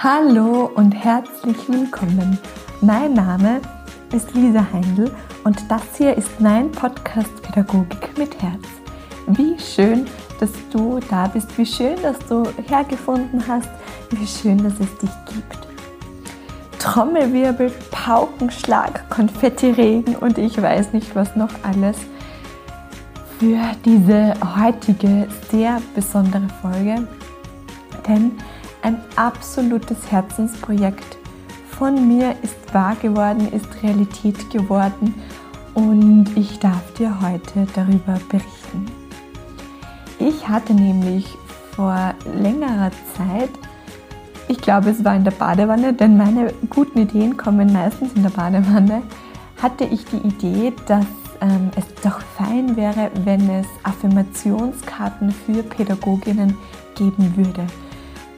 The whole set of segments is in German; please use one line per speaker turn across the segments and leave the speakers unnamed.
Hallo und herzlich willkommen. Mein Name ist Lisa Heindl und das hier ist mein Podcast Pädagogik mit Herz. Wie schön, dass du da bist, wie schön, dass du hergefunden hast, wie schön, dass es dich gibt. Trommelwirbel, Paukenschlag, Konfettiregen und ich weiß nicht was noch alles für diese heutige sehr besondere Folge. Denn ein absolutes Herzensprojekt von mir ist wahr geworden, ist Realität geworden und ich darf dir heute darüber berichten. Ich hatte nämlich vor längerer Zeit, ich glaube es war in der Badewanne, denn meine guten Ideen kommen meistens in der Badewanne, hatte ich die Idee, dass ähm, es doch fein wäre, wenn es Affirmationskarten für Pädagoginnen geben würde.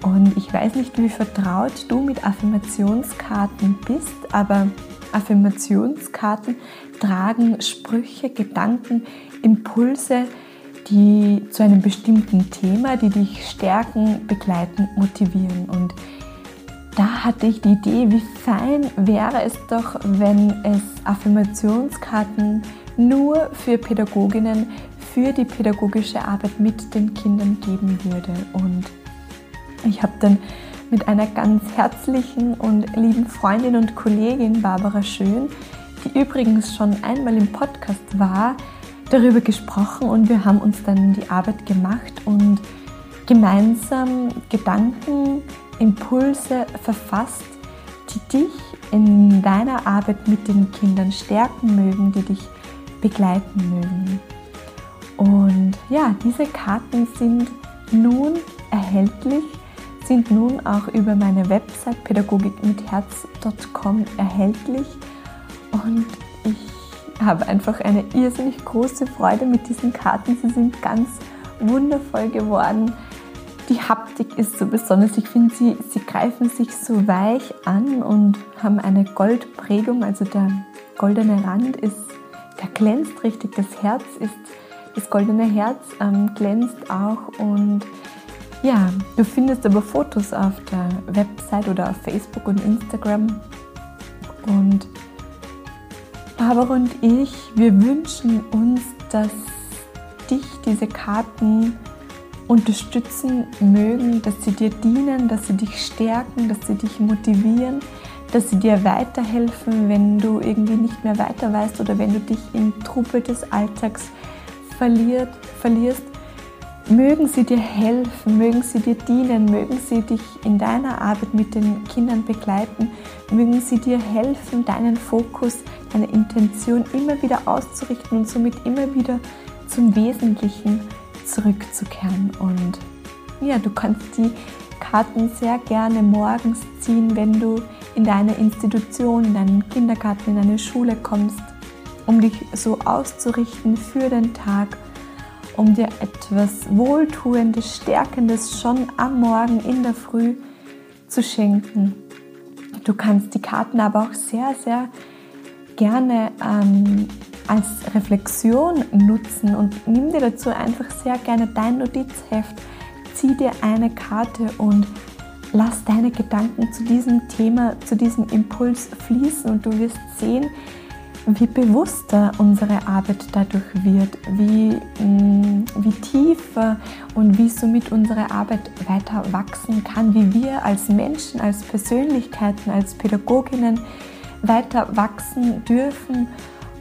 Und ich weiß nicht, wie vertraut du mit Affirmationskarten bist, aber Affirmationskarten tragen Sprüche, Gedanken, Impulse, die zu einem bestimmten Thema, die dich stärken, begleiten, motivieren. Und da hatte ich die Idee, wie fein wäre es doch, wenn es Affirmationskarten nur für Pädagoginnen, für die pädagogische Arbeit mit den Kindern geben würde. Und ich habe dann mit einer ganz herzlichen und lieben Freundin und Kollegin Barbara Schön, die übrigens schon einmal im Podcast war, darüber gesprochen und wir haben uns dann die Arbeit gemacht und gemeinsam Gedanken, Impulse verfasst, die dich in deiner Arbeit mit den Kindern stärken mögen, die dich begleiten mögen. Und ja, diese Karten sind nun erhältlich sind nun auch über meine Website pädagogikmitherz.com erhältlich und ich habe einfach eine irrsinnig große Freude mit diesen Karten. Sie sind ganz wundervoll geworden. Die Haptik ist so besonders. Ich finde, sie, sie greifen sich so weich an und haben eine Goldprägung. Also der goldene Rand ist, der glänzt richtig. Das Herz ist, das goldene Herz ähm, glänzt auch und ja, du findest aber Fotos auf der Website oder auf Facebook und Instagram. Und Barbara und ich, wir wünschen uns, dass dich diese Karten unterstützen mögen, dass sie dir dienen, dass sie dich stärken, dass sie dich motivieren, dass sie dir weiterhelfen, wenn du irgendwie nicht mehr weiter weißt oder wenn du dich im Trubel des Alltags verliert, verlierst Mögen sie dir helfen, mögen sie dir dienen, mögen sie dich in deiner Arbeit mit den Kindern begleiten, mögen sie dir helfen, deinen Fokus, deine Intention immer wieder auszurichten und somit immer wieder zum Wesentlichen zurückzukehren. Und ja, du kannst die Karten sehr gerne morgens ziehen, wenn du in deine Institution, in deinen Kindergarten, in deine Schule kommst, um dich so auszurichten für den Tag um dir etwas Wohltuendes, Stärkendes schon am Morgen in der Früh zu schenken. Du kannst die Karten aber auch sehr, sehr gerne ähm, als Reflexion nutzen und nimm dir dazu einfach sehr gerne dein Notizheft, zieh dir eine Karte und lass deine Gedanken zu diesem Thema, zu diesem Impuls fließen und du wirst sehen, wie bewusster unsere Arbeit dadurch wird, wie, mm, wie tiefer und wie somit unsere Arbeit weiter wachsen kann, wie wir als Menschen, als Persönlichkeiten, als Pädagoginnen weiter wachsen dürfen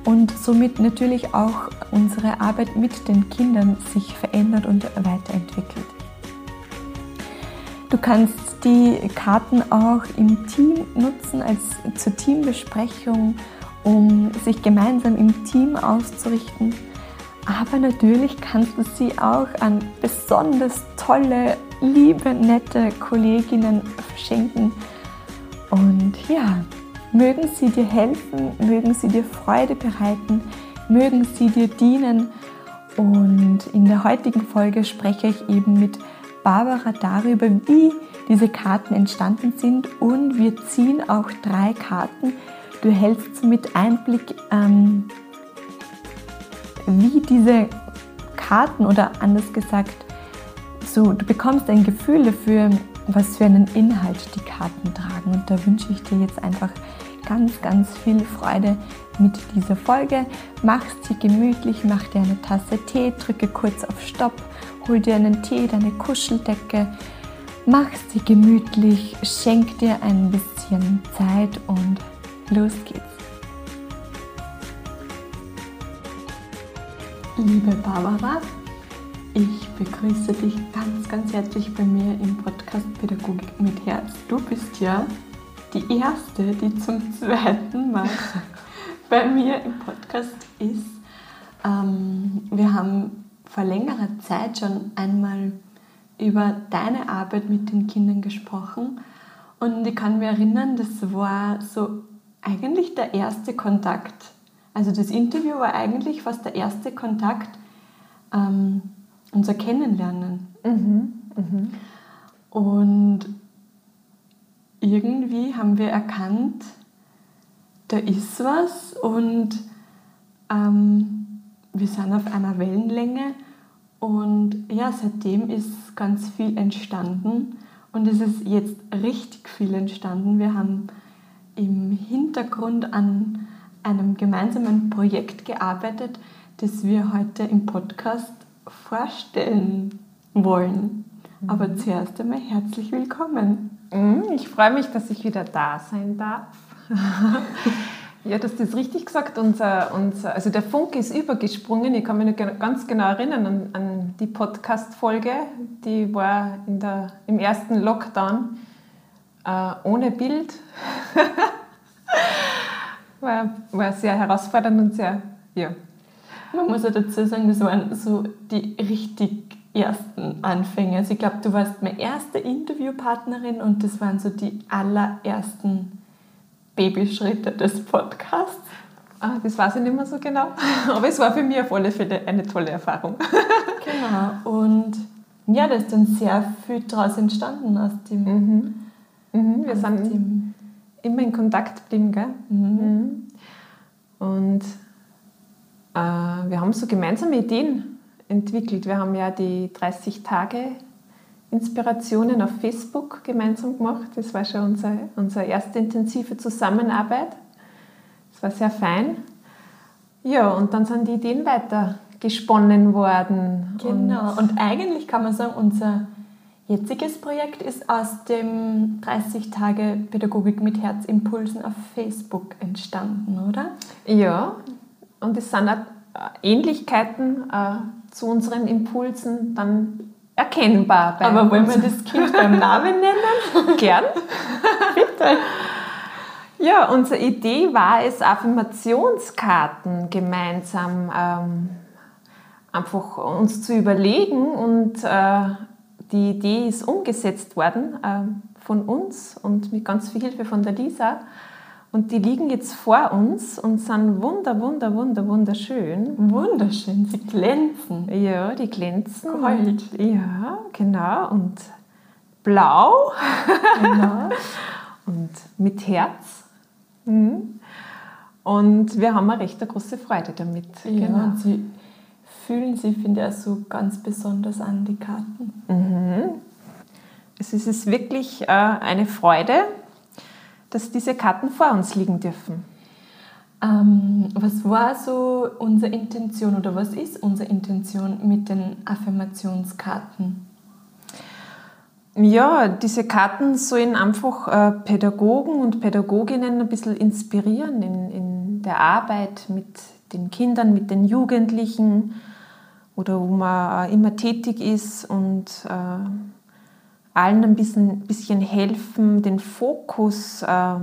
und somit natürlich auch unsere Arbeit mit den Kindern sich verändert und weiterentwickelt. Du kannst die Karten auch im Team nutzen als zur Teambesprechung um sich gemeinsam im Team auszurichten. Aber natürlich kannst du sie auch an besonders tolle, liebe, nette Kolleginnen verschenken. Und ja, mögen sie dir helfen, mögen sie dir Freude bereiten, mögen sie dir dienen. Und in der heutigen Folge spreche ich eben mit Barbara darüber, wie diese Karten entstanden sind. Und wir ziehen auch drei Karten, Du hältst mit Einblick, ähm, wie diese Karten oder anders gesagt, so, du bekommst ein Gefühl dafür, was für einen Inhalt die Karten tragen. Und da wünsche ich dir jetzt einfach ganz, ganz viel Freude mit dieser Folge. Mach sie gemütlich, mach dir eine Tasse Tee, drücke kurz auf Stopp, hol dir einen Tee, deine Kuscheldecke, mach sie gemütlich, schenk dir ein bisschen Zeit und los geht's. Liebe Barbara, ich begrüße dich ganz, ganz herzlich bei mir im Podcast Pädagogik mit Herz. Du bist ja die erste, die zum zweiten Mal bei mir im Podcast ist. Ähm, wir haben vor längerer Zeit schon einmal über deine Arbeit mit den Kindern gesprochen und ich kann mich erinnern, das war so eigentlich der erste Kontakt. Also das Interview war eigentlich fast der erste Kontakt, ähm, unser Kennenlernen. Mhm, mh. Und irgendwie haben wir erkannt, da ist was und ähm, wir sind auf einer Wellenlänge und ja, seitdem ist ganz viel entstanden und es ist jetzt richtig viel entstanden. Wir haben im Hintergrund an einem gemeinsamen Projekt gearbeitet, das wir heute im Podcast vorstellen wollen. Aber mhm. zuerst einmal herzlich willkommen.
Mhm, ich freue mich, dass ich wieder da sein darf. ja, du hast das richtig gesagt. Unser, unser, also der Funke ist übergesprungen. Ich kann mich noch ganz genau erinnern an, an die Podcast-Folge. Die war in der, im ersten Lockdown äh, ohne Bild. war, war sehr herausfordernd und sehr, ja.
Man muss ja dazu sagen, das waren so die richtig ersten Anfänge. Also ich glaube, du warst meine erste Interviewpartnerin und das waren so die allerersten Babyschritte des Podcasts.
Ah, das weiß ich nicht mehr so genau, aber es war für mich auf alle Fälle eine tolle Erfahrung.
genau, und ja, da ist dann sehr viel daraus entstanden aus dem. Mhm.
Mhm, wir sind dem immer in Kontakt geblieben, gell? Mhm. mhm. Und äh, wir haben so gemeinsame Ideen entwickelt. Wir haben ja die 30 Tage Inspirationen auf Facebook gemeinsam gemacht. Das war schon unsere, unsere erste intensive Zusammenarbeit. Das war sehr fein. Ja, und dann sind die Ideen weiter gesponnen worden.
Genau. Und, und eigentlich kann man sagen, unser jetziges Projekt ist aus dem 30 Tage Pädagogik mit Herzimpulsen auf Facebook entstanden, oder?
Ja, und es sind auch Ähnlichkeiten äh, zu unseren Impulsen dann erkennbar.
Aber wollen wir das Kind beim Namen nennen?
Gern. Bitte. Ja, unsere Idee war es, Affirmationskarten gemeinsam ähm, einfach uns zu überlegen und äh, die Idee ist umgesetzt worden äh, von uns und mit ganz viel Hilfe von der Lisa. Und die liegen jetzt vor uns und sind wunder, wunder, wunder, wunderschön.
Wunderschön, sie glänzen.
Ja, die glänzen.
Gold.
Ja, genau. Und blau. Genau. und mit Herz. Mhm. Und wir haben eine recht große Freude damit.
Ja, genau. sie fühlen sich, finde ich, so ganz besonders an, die Karten.
Mhm. Es ist wirklich äh, eine Freude, dass diese Karten vor uns liegen dürfen.
Ähm, was war so unsere Intention oder was ist unsere Intention mit den Affirmationskarten?
Ja, diese Karten sollen einfach äh, Pädagogen und Pädagoginnen ein bisschen inspirieren in, in der Arbeit mit den Kindern, mit den Jugendlichen oder wo man immer tätig ist und äh, allen ein bisschen, bisschen helfen, den Fokus äh,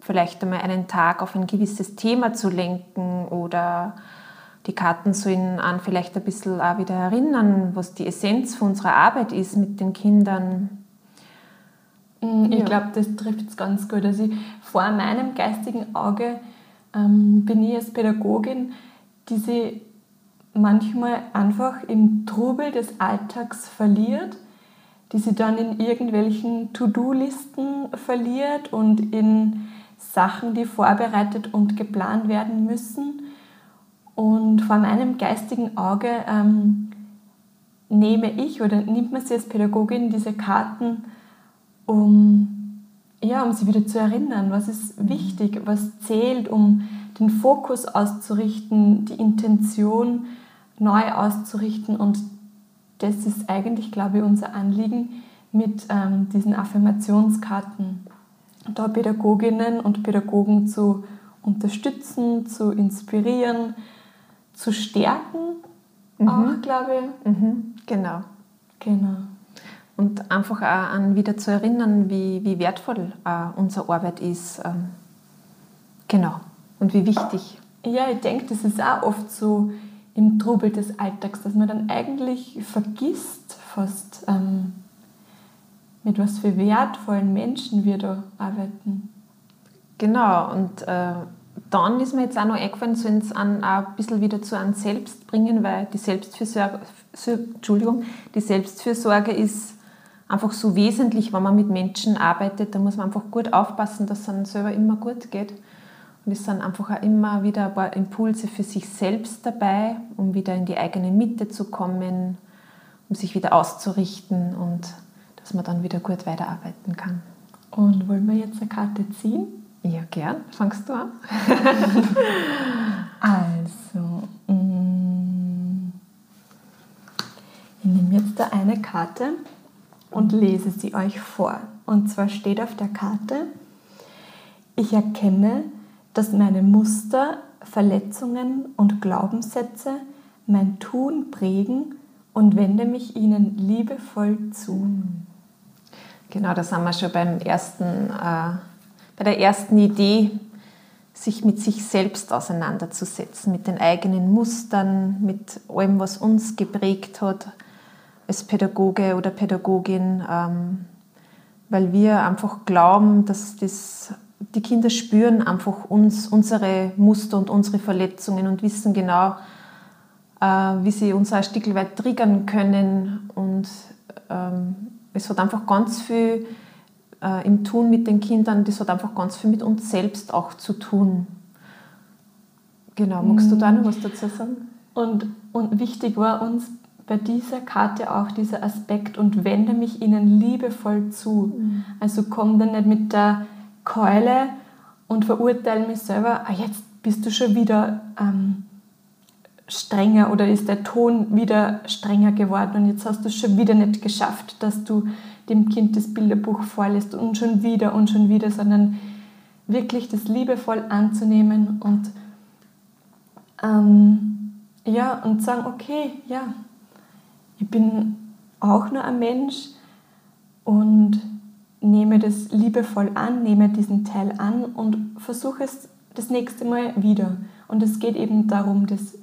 vielleicht einmal einen Tag auf ein gewisses Thema zu lenken oder die Karten sollen an vielleicht ein bisschen auch wieder erinnern, was die Essenz von unserer Arbeit ist mit den Kindern.
Mm, ich ja. glaube, das trifft es ganz gut. Also ich, vor meinem geistigen Auge ähm, bin ich als Pädagogin, die sich manchmal einfach im Trubel des Alltags verliert die sie dann in irgendwelchen To-Do-Listen verliert und in Sachen, die vorbereitet und geplant werden müssen. Und vor meinem geistigen Auge ähm, nehme ich oder nimmt man sie als Pädagogin diese Karten um, ja, um sie wieder zu erinnern, was ist wichtig, was zählt, um den Fokus auszurichten, die Intention neu auszurichten. Und das ist eigentlich, glaube ich, unser Anliegen mit ähm, diesen Affirmationskarten, da Pädagoginnen und Pädagogen zu unterstützen, zu inspirieren, zu stärken, mhm. auch, glaube ich.
Mhm. Genau. Genau. Und einfach auch an wieder zu erinnern, wie, wie wertvoll äh, unsere Arbeit ist. Ähm, genau. Und wie wichtig.
Ja, ich denke, das ist auch oft so im Trubel des Alltags, dass man dann eigentlich vergisst fast, ähm, mit was für wertvollen Menschen wir da arbeiten.
Genau, und äh, dann ist mir jetzt auch noch eingefallen, so uns an, auch ein bisschen wieder zu einem selbst bringen, weil die Selbstfürsorge, Entschuldigung, die Selbstfürsorge ist einfach so wesentlich, wenn man mit Menschen arbeitet. Da muss man einfach gut aufpassen, dass es einem selber immer gut geht. Und es sind einfach auch immer wieder ein paar Impulse für sich selbst dabei, um wieder in die eigene Mitte zu kommen, um sich wieder auszurichten und dass man dann wieder gut weiterarbeiten kann.
Und wollen wir jetzt eine Karte ziehen?
Ja, gern. Fangst du an?
also, mm, ich nehme jetzt da eine Karte und lese sie euch vor. Und zwar steht auf der Karte, ich erkenne, dass meine Muster, Verletzungen und Glaubenssätze mein Tun prägen und wende mich ihnen liebevoll zu.
Genau, da sind wir schon beim ersten äh bei der ersten Idee, sich mit sich selbst auseinanderzusetzen, mit den eigenen Mustern, mit allem, was uns geprägt hat als Pädagoge oder Pädagogin, ähm, weil wir einfach glauben, dass das, die Kinder spüren einfach uns, unsere Muster und unsere Verletzungen und wissen genau, äh, wie sie uns ein Stück weit triggern können und ähm, es hat einfach ganz viel äh, im Tun mit den Kindern, das hat einfach ganz viel mit uns selbst auch zu tun. Genau, magst du da noch was dazu sagen?
Und, und wichtig war uns bei dieser Karte auch dieser Aspekt und wende mich ihnen liebevoll zu. Mhm. Also komm dann nicht mit der Keule und verurteile mich selber, ah, jetzt bist du schon wieder ähm, strenger oder ist der Ton wieder strenger geworden und jetzt hast du es schon wieder nicht geschafft, dass du dem Kind das Bilderbuch vorlässt und schon wieder und schon wieder, sondern wirklich das liebevoll anzunehmen und ähm, ja und sagen, okay, ja, ich bin auch nur ein Mensch und nehme das liebevoll an, nehme diesen Teil an und versuche es das nächste Mal wieder. Und es geht eben darum, das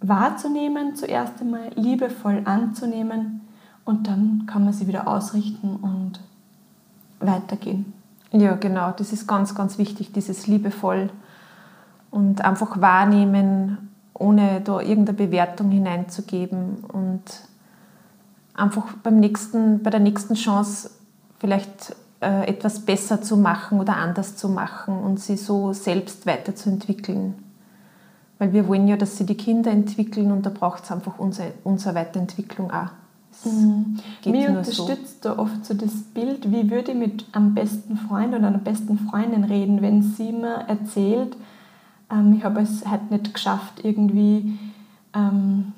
wahrzunehmen, zuerst einmal liebevoll anzunehmen und dann kann man sie wieder ausrichten und weitergehen.
Ja, genau, das ist ganz, ganz wichtig, dieses liebevoll und einfach wahrnehmen, ohne da irgendeine Bewertung hineinzugeben und einfach beim nächsten, bei der nächsten Chance vielleicht äh, etwas besser zu machen oder anders zu machen und sie so selbst weiterzuentwickeln. Weil wir wollen ja, dass sie die Kinder entwickeln und da braucht es einfach unsere, unsere Weiterentwicklung auch.
Mhm. Mir unterstützt so. da oft so das Bild, wie würde ich mit einem besten Freund oder einer besten Freundin reden, wenn sie mir erzählt, ähm, ich habe es halt nicht geschafft, irgendwie ähm,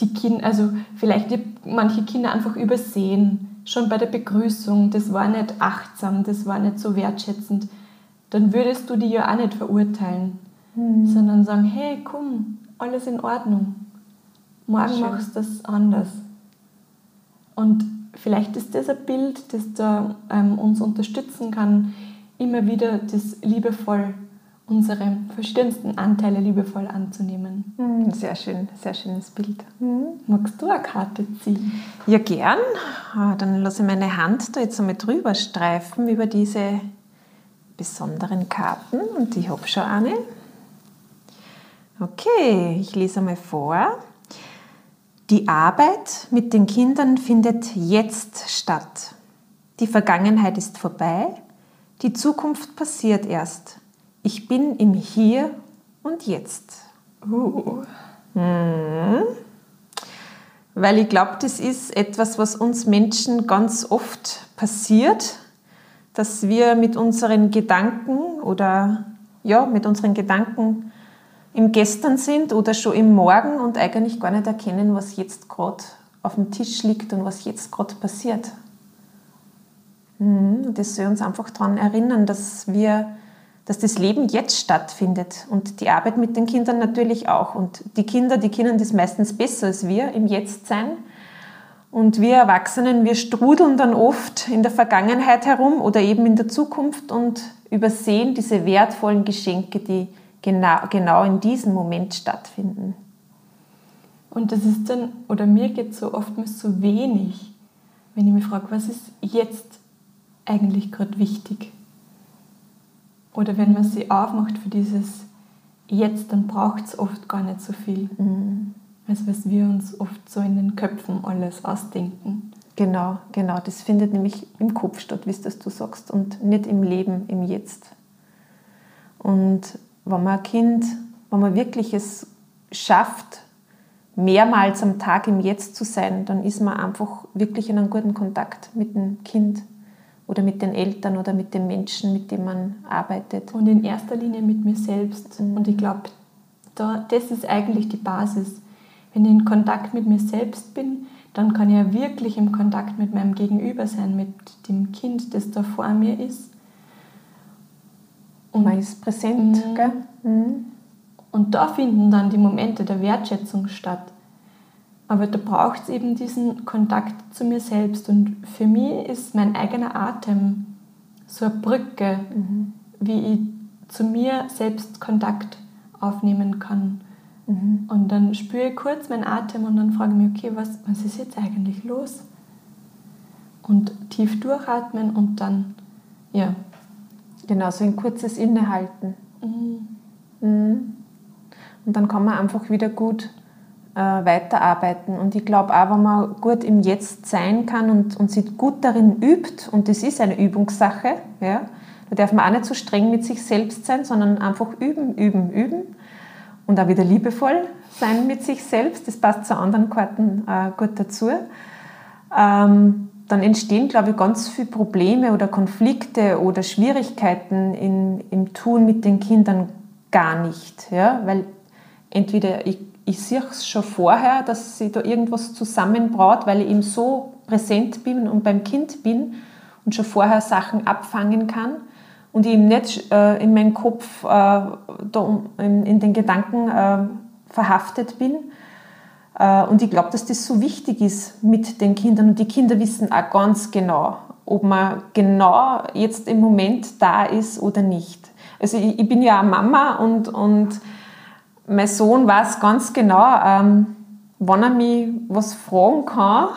die Kinder, also vielleicht manche Kinder einfach übersehen, schon bei der Begrüßung, das war nicht achtsam, das war nicht so wertschätzend, dann würdest du die ja auch nicht verurteilen, mhm. sondern sagen, hey, komm, alles in Ordnung morgen Schön. machst du das anders. Und vielleicht ist das ein Bild, das da ähm, uns unterstützen kann, immer wieder das liebevoll, unsere verschiedensten Anteile liebevoll anzunehmen.
Hm, sehr schön, sehr schönes Bild.
Mhm. Magst du eine Karte ziehen?
Ja, gern. Ah, dann lasse ich meine Hand da jetzt einmal drüber streifen über diese besonderen Karten und ich habe schon eine. Okay, ich lese einmal vor. Die Arbeit mit den Kindern findet jetzt statt. Die Vergangenheit ist vorbei, die Zukunft passiert erst. Ich bin im Hier und Jetzt. Uh. Hm. weil ich glaube, das ist etwas, was uns Menschen ganz oft passiert, dass wir mit unseren Gedanken oder ja, mit unseren Gedanken im Gestern sind oder schon im Morgen und eigentlich gar nicht erkennen, was jetzt gerade auf dem Tisch liegt und was jetzt gerade passiert. Mhm, das soll uns einfach daran erinnern, dass wir dass das Leben jetzt stattfindet und die Arbeit mit den Kindern natürlich auch. Und die Kinder, die kennen das meistens besser als wir im Jetztsein. Und wir Erwachsenen, wir strudeln dann oft in der Vergangenheit herum oder eben in der Zukunft und übersehen diese wertvollen Geschenke, die genau, genau in diesem Moment stattfinden.
Und das ist dann, oder mir geht so oftmals so wenig, wenn ich mich frage, was ist jetzt eigentlich gerade wichtig? Oder wenn man sie aufmacht für dieses Jetzt, dann braucht es oft gar nicht so viel. Mhm. Also was wir uns oft so in den Köpfen alles ausdenken.
Genau, genau. Das findet nämlich im Kopf statt, wie es du sagst, und nicht im Leben, im Jetzt. Und wenn man ein Kind, wenn man wirklich es schafft, mehrmals am Tag im Jetzt zu sein, dann ist man einfach wirklich in einem guten Kontakt mit dem Kind oder mit den Eltern oder mit den Menschen, mit denen man arbeitet.
Und in erster Linie mit mir selbst. Mhm. Und ich glaube, da, das ist eigentlich die Basis. Wenn ich in Kontakt mit mir selbst bin, dann kann ich ja wirklich im Kontakt mit meinem Gegenüber sein, mit dem Kind, das da vor mir ist.
Und man ist präsent. Mhm. Gell? Mhm.
Und da finden dann die Momente der Wertschätzung statt. Aber da braucht es eben diesen Kontakt zu mir selbst. Und für mich ist mein eigener Atem so eine Brücke, mhm. wie ich zu mir selbst Kontakt aufnehmen kann. Mhm. Und dann spüre ich kurz meinen Atem und dann frage ich mich, okay, was, was ist jetzt eigentlich los? Und tief durchatmen und dann, ja.
Genau, so ein kurzes Innehalten. Mhm. Mhm. Und dann kann man einfach wieder gut äh, weiterarbeiten. Und ich glaube auch, wenn man gut im Jetzt sein kann und, und sich gut darin übt, und das ist eine Übungssache, ja, da darf man auch nicht so streng mit sich selbst sein, sondern einfach üben, üben, üben und auch wieder liebevoll sein mit sich selbst. Das passt zu anderen Karten äh, gut dazu. Ähm, dann entstehen, glaube ich, ganz viele Probleme oder Konflikte oder Schwierigkeiten in, im Tun mit den Kindern gar nicht. Ja? Weil entweder ich ich sehe es schon vorher, dass sie da irgendwas zusammenbraut, weil ich eben so präsent bin und beim Kind bin und schon vorher Sachen abfangen kann und ich eben nicht äh, in meinem Kopf äh, da in, in, den Gedanken äh, verhaftet bin. Äh, und ich glaube, dass das so wichtig ist mit den Kindern und die Kinder wissen auch ganz genau, ob man genau jetzt im Moment da ist oder nicht. Also ich, ich bin ja Mama und, und mein Sohn weiß ganz genau, ähm, wann er mich was fragen kann,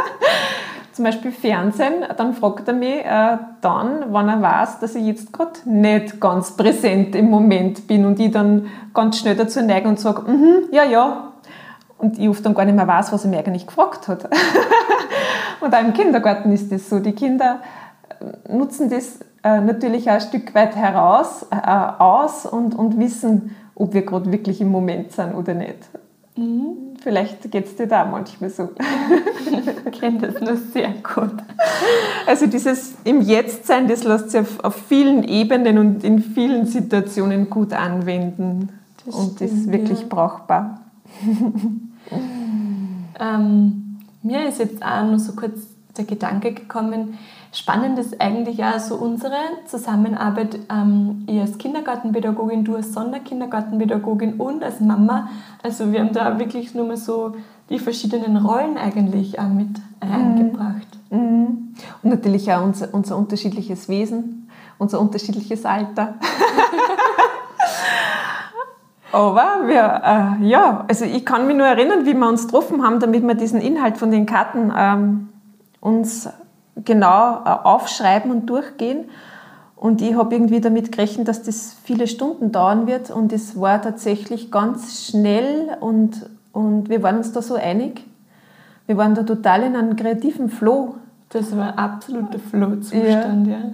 zum Beispiel Fernsehen, dann fragt er mich äh, dann, wann er weiß, dass ich jetzt gerade nicht ganz präsent im Moment bin und ich dann ganz schnell dazu neige und sage, mm -hmm, ja, ja. Und ich oft dann gar nicht mehr weiß, was er mir eigentlich gefragt hat. und auch im Kindergarten ist das so. Die Kinder äh, nutzen das äh, natürlich auch ein Stück weit heraus, äh, aus und, und wissen, ob wir gerade wirklich im Moment sind oder nicht. Mhm. Vielleicht geht es dir da manchmal so.
ich kenne das nur sehr gut.
Also dieses im Jetzt sein, das lässt sich auf, auf vielen Ebenen und in vielen Situationen gut anwenden. Das und stimmt, ist wirklich ja. brauchbar.
ähm, mir ist jetzt auch noch so kurz der Gedanke gekommen, Spannend ist eigentlich auch so unsere Zusammenarbeit, ähm, ich als Kindergartenpädagogin, du als Sonderkindergartenpädagogin und als Mama. Also wir haben da wirklich nur mal so die verschiedenen Rollen eigentlich auch mit reingebracht.
Mhm. mhm. Und natürlich auch unser, unser unterschiedliches Wesen, unser unterschiedliches Alter. Aber wir, äh, ja, also ich kann mich nur erinnern, wie wir uns getroffen haben, damit wir diesen Inhalt von den Karten ähm, uns genau äh, aufschreiben und durchgehen. Und ich habe irgendwie damit gerechnet, dass das viele Stunden dauern wird. Und es war tatsächlich ganz schnell und, und wir waren uns da so einig. Wir waren da total in einem kreativen Flow.
Das war ein absoluter Flow-Zustand, ja. ja.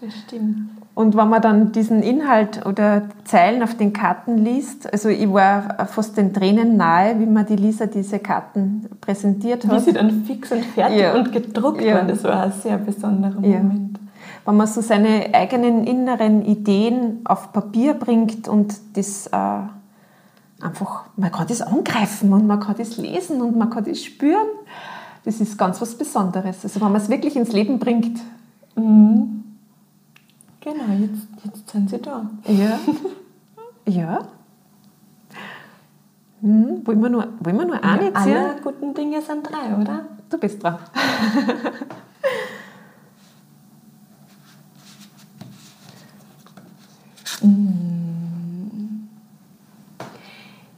Das stimmt.
Und wenn man dann diesen Inhalt oder Zeilen auf den Karten liest, also ich war fast den Tränen nahe, wie man die Lisa diese Karten präsentiert hat.
Wie sie dann fix und fertig ja. und gedruckt ja. waren, das war ein sehr besonderer Moment. Ja.
Wenn man so seine eigenen inneren Ideen auf Papier bringt und das äh, einfach, man kann das angreifen und man kann das lesen und man kann das spüren, das ist ganz was Besonderes. Also wenn man es wirklich ins Leben bringt.
Mhm. Genau, jetzt, jetzt sind sie da.
Ja. ja. Hm, wollen, wir nur, wollen wir nur eine ja,
ziehen? Alle guten Dinge sind drei, oder?
Du bist dran.
Hm.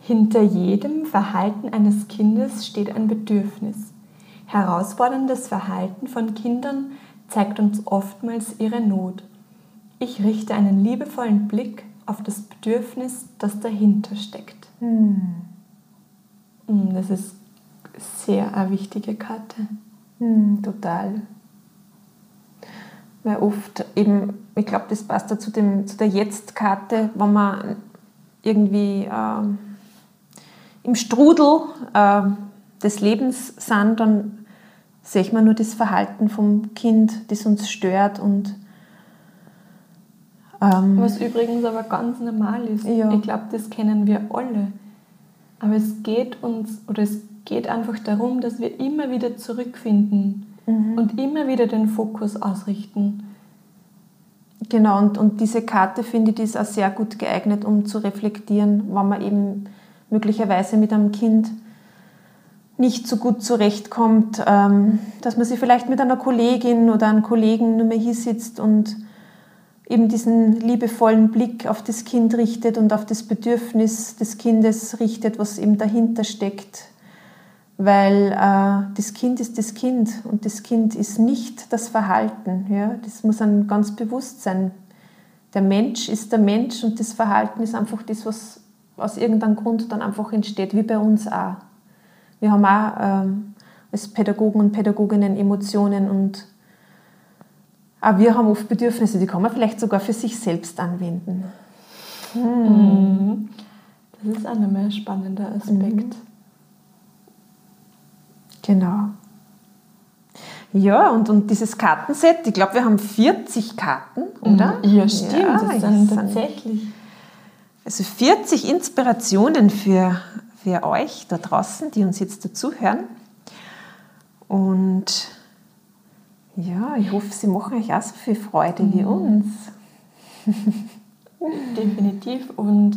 Hinter jedem Verhalten eines Kindes steht ein Bedürfnis. Herausforderndes Verhalten von Kindern zeigt uns oftmals ihre Not. Ich richte einen liebevollen Blick auf das Bedürfnis, das dahinter steckt. Hm. hm das ist sehr eine wichtige Karte.
Hm, total. Weil oft eben, ich glaube, das passt da zu, dem, zu der Jetzt-Karte, wenn man irgendwie äh, im Strudel äh, des Lebens sind, dann sehe ich mal nur das Verhalten vom Kind, das uns stört und
Was übrigens aber ganz normal ist. Ja. Ich glaube, das kennen wir alle. Aber es geht uns, oder es geht einfach darum, dass wir immer wieder zurückfinden mhm. und immer wieder den Fokus ausrichten.
Genau, und, und diese Karte finde ich, die ist auch sehr gut geeignet, um zu reflektieren, wenn man eben möglicherweise mit einem Kind nicht so gut zurechtkommt, ähm, dass man sich vielleicht mit einer Kollegin oder einem Kollegen nur mehr hier sitzt und eben diesen liebevollen Blick auf das Kind richtet und auf das Bedürfnis des Kindes richtet, was eben dahinter steckt. Weil äh, das Kind ist das Kind und das Kind ist nicht das Verhalten. Ja? Das muss einem ganz bewusst sein. Der Mensch ist der Mensch und das Verhalten ist einfach das, was aus irgendeinem Grund dann einfach entsteht, wie bei uns auch. Wir haben auch ähm, als Pädagogen und Pädagoginnen Emotionen und aber wir haben oft Bedürfnisse, die kann man vielleicht sogar für sich selbst anwenden.
Hm. Das ist auch nochmal ein spannender Aspekt. Mhm.
Genau. Ja, und, und dieses Kartenset, ich glaube, wir haben 40 Karten, oder?
Mhm. Ja, stimmt, ja, das sind tatsächlich.
Also 40 Inspirationen für, für euch da draußen, die uns jetzt dazuhören. Und ja, ich hoffe, sie machen euch auch so viel Freude mhm. wie uns.
Definitiv. Und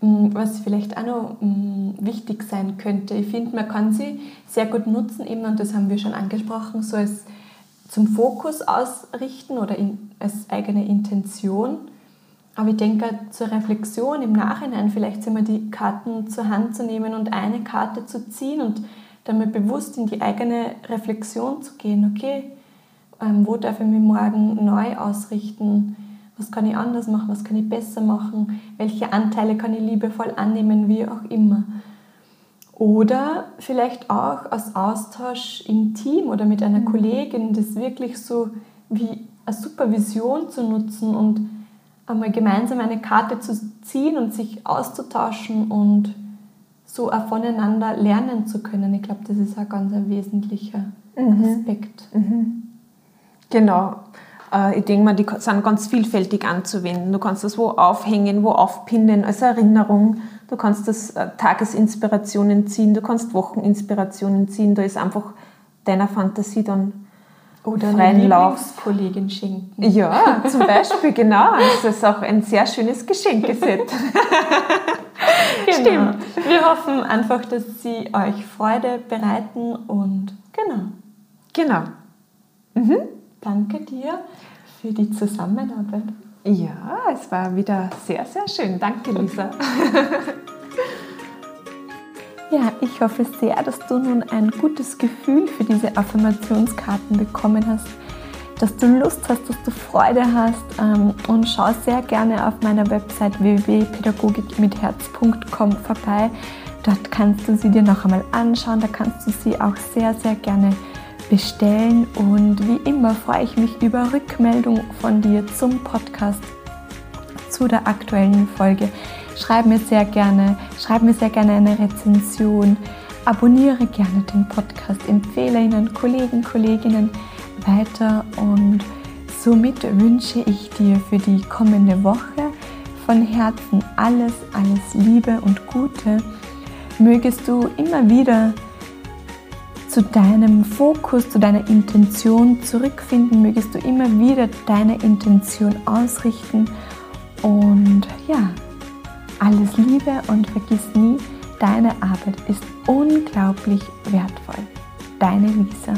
mm, was vielleicht auch noch mm, wichtig sein könnte, ich finde, man kann sie sehr gut nutzen, eben, und das haben wir schon angesprochen, so als zum Fokus ausrichten oder in, als eigene Intention. Aber ich denke, zur Reflexion im Nachhinein vielleicht sind wir die Karten zur Hand zu nehmen und eine Karte zu ziehen und damit bewusst in die eigene Reflexion zu gehen. Okay, ähm, wo darf ich mich morgen neu ausrichten? Was kann ich anders machen? Was kann ich besser machen? Welche Anteile kann ich liebevoll annehmen? Wie auch immer. Oder vielleicht auch als Austausch im Team oder mit einer mhm. Kollegin, das wirklich so wie eine Supervision zu nutzen und einmal gemeinsam eine Karte zu ziehen und sich auszutauschen und so auch voneinander lernen zu können. Ich glaube, das ist ein ganz ein wesentlicher mhm. Aspekt. Mhm.
Genau. Äh, ich denke mal, die sind ganz vielfältig anzuwenden. Du kannst das wo aufhängen, wo aufpinnen als Erinnerung. Du kannst das äh, Tagesinspirationen ziehen, du kannst Wocheninspirationen ziehen. Da ist einfach deiner Fantasie dann
oder freien Lauf. Kollegin schenken.
Ja, zum Beispiel, genau. Das ist auch ein sehr schönes Geschenkeset.
genau. Stimmt. Wir hoffen einfach, dass sie euch Freude bereiten und genau.
Genau. Mhm.
Danke dir für die Zusammenarbeit.
Ja, es war wieder sehr, sehr schön. Danke, Lisa.
ja, ich hoffe sehr, dass du nun ein gutes Gefühl für diese Affirmationskarten bekommen hast, dass du Lust hast, dass du Freude hast ähm, und schau sehr gerne auf meiner Website www.pädagogikmitherz.com vorbei. Dort kannst du sie dir noch einmal anschauen, da kannst du sie auch sehr, sehr gerne bestellen. Und wie immer freue ich mich über Rückmeldung von dir zum Podcast, zu der aktuellen Folge. Schreib mir sehr gerne, schreib mir sehr gerne eine Rezension, abonniere gerne den Podcast, empfehle ihn an Kollegen, Kolleginnen weiter und somit wünsche ich dir für die kommende Woche von Herzen alles, alles Liebe und Gute. Mögest du immer wieder zu deinem Fokus, zu deiner Intention zurückfinden, mögest du immer wieder deine Intention ausrichten und ja, alles Liebe und vergiss nie, deine Arbeit ist unglaublich wertvoll. Deine Lisa.